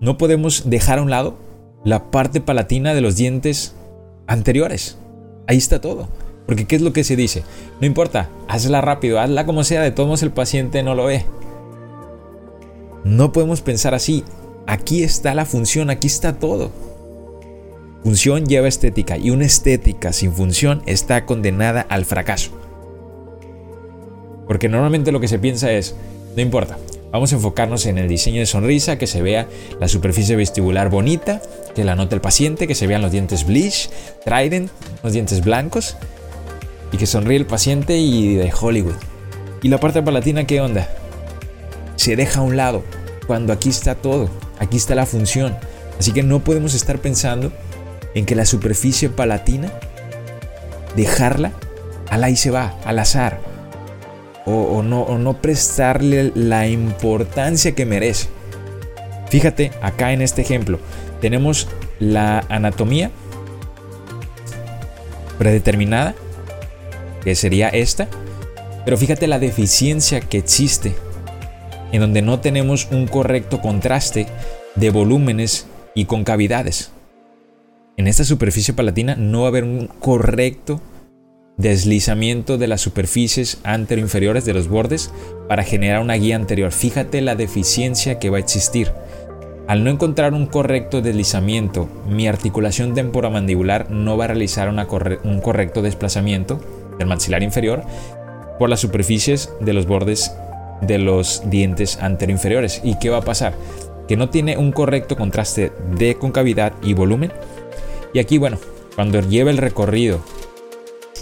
no podemos dejar a un lado la parte palatina de los dientes anteriores. Ahí está todo. Porque ¿qué es lo que se dice? No importa, hazla rápido, hazla como sea, de todos modos el paciente no lo ve. No podemos pensar así. Aquí está la función, aquí está todo. Función lleva estética y una estética sin función está condenada al fracaso. Porque normalmente lo que se piensa es, no importa, vamos a enfocarnos en el diseño de sonrisa, que se vea la superficie vestibular bonita, que la note el paciente, que se vean los dientes bleach, trident, los dientes blancos, y que sonríe el paciente y de Hollywood. ¿Y la parte palatina qué onda? Se deja a un lado, cuando aquí está todo, aquí está la función. Así que no podemos estar pensando en que la superficie palatina, dejarla, al ahí se va, al azar, o, no, no prestarle la importancia que merece. Fíjate acá en este ejemplo, tenemos la anatomía predeterminada, que sería esta, pero fíjate la deficiencia que existe, en donde no tenemos un correcto contraste de volúmenes y concavidades. En esta superficie palatina no va a haber un correcto deslizamiento de las superficies anteroinferiores de los bordes para generar una guía anterior. Fíjate la deficiencia que va a existir. Al no encontrar un correcto deslizamiento, mi articulación temporomandibular no va a realizar un correcto desplazamiento del maxilar inferior por las superficies de los bordes de los dientes anteroinferiores. ¿Y qué va a pasar? Que no tiene un correcto contraste de concavidad y volumen. Y aquí, bueno, cuando lleve el recorrido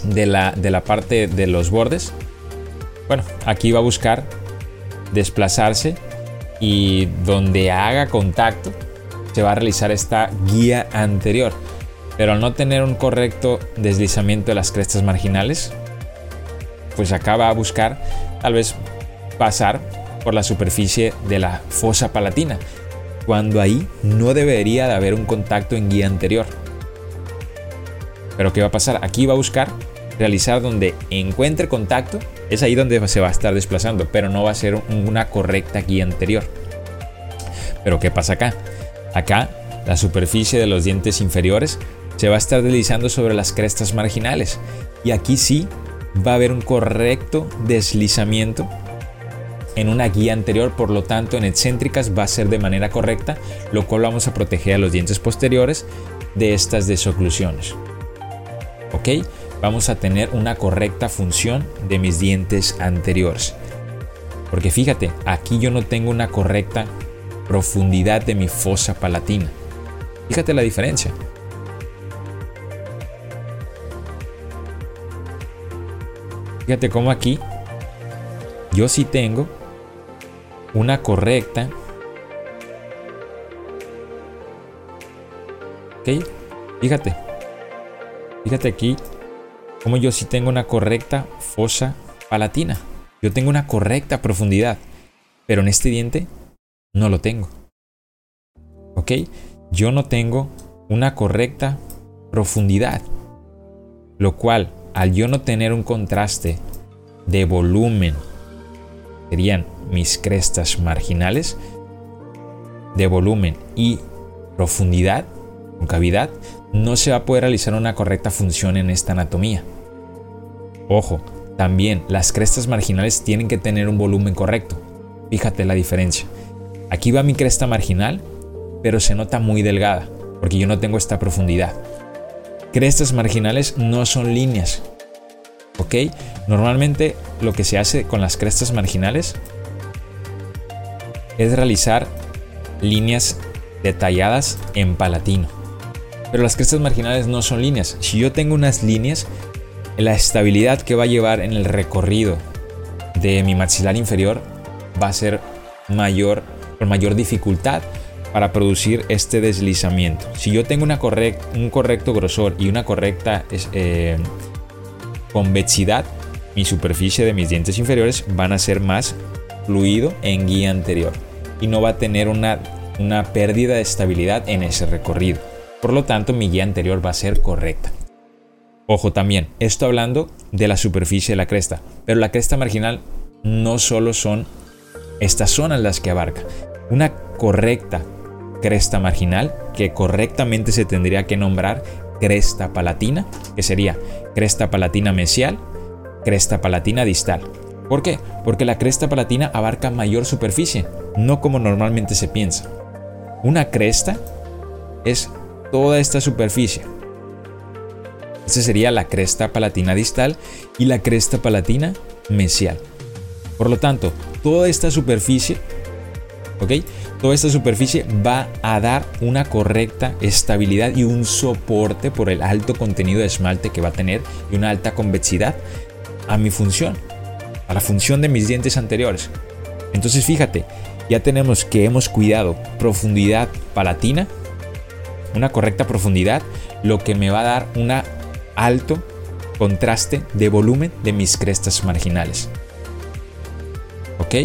de la, de la parte de los bordes, bueno, aquí va a buscar desplazarse y donde haga contacto se va a realizar esta guía anterior. Pero al no tener un correcto deslizamiento de las crestas marginales, pues acá va a buscar tal vez pasar por la superficie de la fosa palatina, cuando ahí no debería de haber un contacto en guía anterior. Pero ¿qué va a pasar? Aquí va a buscar realizar donde encuentre contacto, es ahí donde se va a estar desplazando, pero no va a ser una correcta guía anterior. Pero ¿qué pasa acá? Acá, la superficie de los dientes inferiores se va a estar deslizando sobre las crestas marginales. Y aquí sí va a haber un correcto deslizamiento en una guía anterior, por lo tanto en excéntricas va a ser de manera correcta, lo cual vamos a proteger a los dientes posteriores de estas desoclusiones. ¿Ok? Vamos a tener una correcta función de mis dientes anteriores. Porque fíjate, aquí yo no tengo una correcta profundidad de mi fosa palatina. Fíjate la diferencia. Fíjate cómo aquí yo sí tengo una correcta. ¿Ok? Fíjate. Fíjate aquí como yo sí tengo una correcta fosa palatina. Yo tengo una correcta profundidad, pero en este diente no lo tengo. ¿Ok? Yo no tengo una correcta profundidad, lo cual al yo no tener un contraste de volumen, serían mis crestas marginales, de volumen y profundidad, concavidad, no se va a poder realizar una correcta función en esta anatomía. Ojo, también las crestas marginales tienen que tener un volumen correcto. Fíjate la diferencia. Aquí va mi cresta marginal, pero se nota muy delgada, porque yo no tengo esta profundidad. Crestas marginales no son líneas. ¿Ok? Normalmente lo que se hace con las crestas marginales es realizar líneas detalladas en palatino. Pero las crestas marginales no son líneas. Si yo tengo unas líneas, la estabilidad que va a llevar en el recorrido de mi maxilar inferior va a ser mayor, con mayor dificultad para producir este deslizamiento. Si yo tengo un correcto grosor y una correcta eh, convexidad, mi superficie de mis dientes inferiores van a ser más fluido en guía anterior y no va a tener una pérdida de estabilidad en ese recorrido. Por lo tanto, mi guía anterior va a ser correcta. Ojo también, esto hablando de la superficie de la cresta, pero la cresta marginal no solo son estas zonas las que abarca. Una correcta cresta marginal, que correctamente se tendría que nombrar cresta palatina, que sería cresta palatina mesial, cresta palatina distal. ¿Por qué? Porque la cresta palatina abarca mayor superficie, no como normalmente se piensa. Una cresta es toda esta superficie. Esa sería la cresta palatina distal y la cresta palatina mesial. Por lo tanto, toda esta superficie, ¿ok? Toda esta superficie va a dar una correcta estabilidad y un soporte por el alto contenido de esmalte que va a tener y una alta convexidad a mi función, a la función de mis dientes anteriores. Entonces fíjate, ya tenemos que hemos cuidado profundidad palatina, una correcta profundidad, lo que me va a dar un alto contraste de volumen de mis crestas marginales. ¿Ok?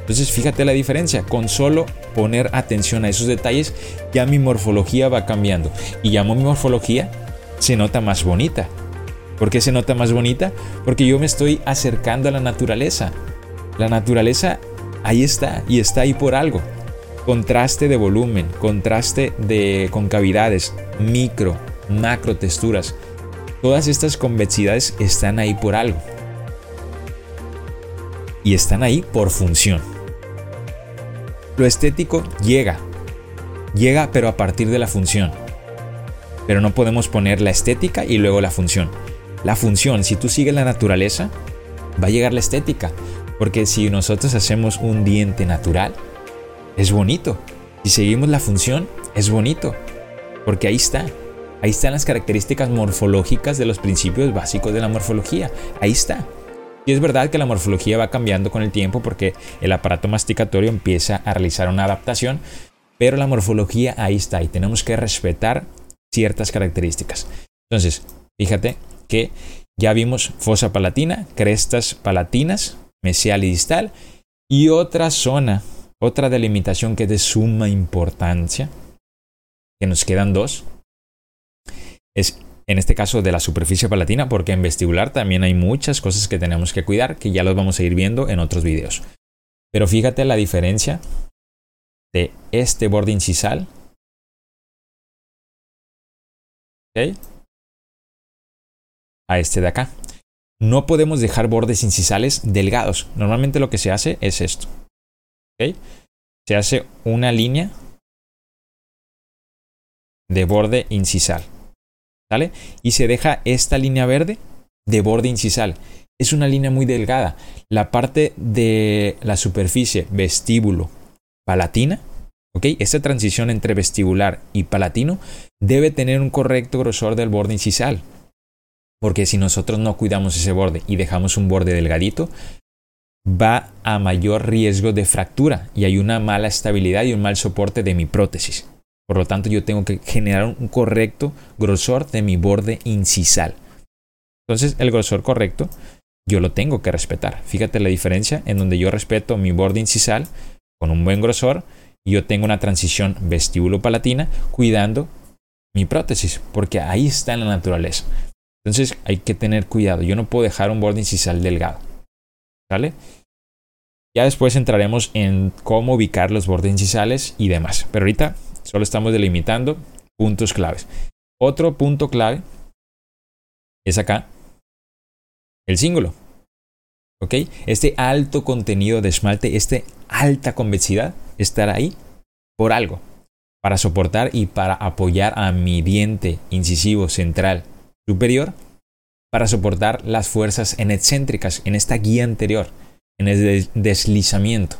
Entonces fíjate la diferencia, con solo poner atención a esos detalles ya mi morfología va cambiando y ya mi morfología se nota más bonita. ¿Por qué se nota más bonita? Porque yo me estoy acercando a la naturaleza. La naturaleza ahí está y está ahí por algo. Contraste de volumen, contraste de concavidades, micro, macro texturas. Todas estas convexidades están ahí por algo. Y están ahí por función. Lo estético llega. Llega pero a partir de la función. Pero no podemos poner la estética y luego la función. La función, si tú sigues la naturaleza, va a llegar la estética. Porque si nosotros hacemos un diente natural, es bonito. Si seguimos la función, es bonito. Porque ahí está. Ahí están las características morfológicas de los principios básicos de la morfología. Ahí está. Y es verdad que la morfología va cambiando con el tiempo porque el aparato masticatorio empieza a realizar una adaptación, pero la morfología ahí está y tenemos que respetar ciertas características. Entonces, fíjate que ya vimos fosa palatina, crestas palatinas, mesial y distal, y otra zona, otra delimitación que es de suma importancia, que nos quedan dos, es en este caso de la superficie palatina, porque en vestibular también hay muchas cosas que tenemos que cuidar, que ya los vamos a ir viendo en otros videos. Pero fíjate la diferencia de este borde incisal a este de acá. No podemos dejar bordes incisales delgados. Normalmente lo que se hace es esto. Se hace una línea de borde incisal. Y se deja esta línea verde de borde incisal. Es una línea muy delgada. La parte de la superficie vestíbulo palatina, ¿ok? Esta transición entre vestibular y palatino debe tener un correcto grosor del borde incisal. Porque si nosotros no cuidamos ese borde y dejamos un borde delgadito, va a mayor riesgo de fractura y hay una mala estabilidad y un mal soporte de mi prótesis. Por lo tanto, yo tengo que generar un correcto grosor de mi borde incisal. Entonces, el grosor correcto yo lo tengo que respetar. Fíjate la diferencia en donde yo respeto mi borde incisal con un buen grosor y yo tengo una transición vestíbulo-palatina cuidando mi prótesis, porque ahí está en la naturaleza. Entonces hay que tener cuidado. Yo no puedo dejar un borde incisal delgado. ¿Vale? Ya después entraremos en cómo ubicar los bordes incisales y demás. Pero ahorita Solo estamos delimitando puntos claves. Otro punto clave es acá el símbolo. ¿Ok? Este alto contenido de esmalte, esta alta convexidad, estará ahí por algo. Para soportar y para apoyar a mi diente incisivo central superior. Para soportar las fuerzas en excéntricas en esta guía anterior, en el deslizamiento.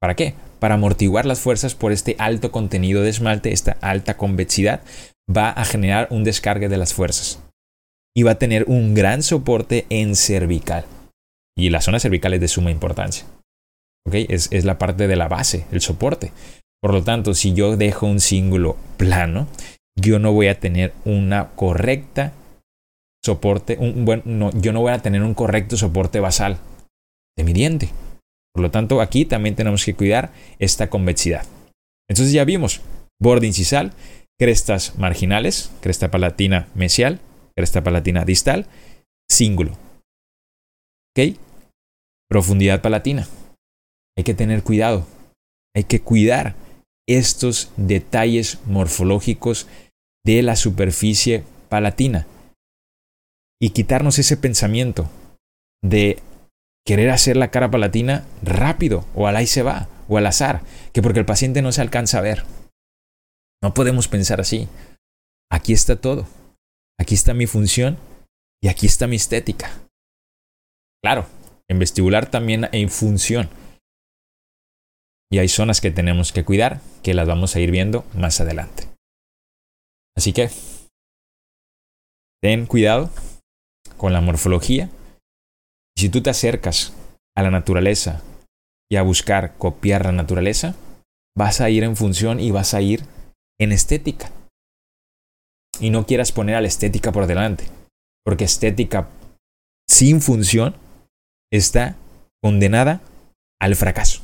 ¿Para qué? Para amortiguar las fuerzas por este alto contenido de esmalte, esta alta convexidad, va a generar un descargue de las fuerzas. Y va a tener un gran soporte en cervical. Y la zona cervical es de suma importancia. Es, es la parte de la base, el soporte. Por lo tanto, si yo dejo un cíngulo plano, yo no voy a tener una correcta soporte, un, buen, no, yo no voy a tener un correcto soporte basal de mi diente. Por lo tanto, aquí también tenemos que cuidar esta convexidad. Entonces ya vimos borde incisal, crestas marginales, cresta palatina mesial, cresta palatina distal, cíngulo. ¿Ok? Profundidad palatina. Hay que tener cuidado. Hay que cuidar estos detalles morfológicos de la superficie palatina y quitarnos ese pensamiento de querer hacer la cara palatina rápido o al ahí se va o al azar, que porque el paciente no se alcanza a ver. No podemos pensar así. Aquí está todo. Aquí está mi función y aquí está mi estética. Claro, en vestibular también hay función. Y hay zonas que tenemos que cuidar, que las vamos a ir viendo más adelante. Así que, ten cuidado con la morfología. Si tú te acercas a la naturaleza y a buscar copiar la naturaleza, vas a ir en función y vas a ir en estética. Y no quieras poner a la estética por delante, porque estética sin función está condenada al fracaso.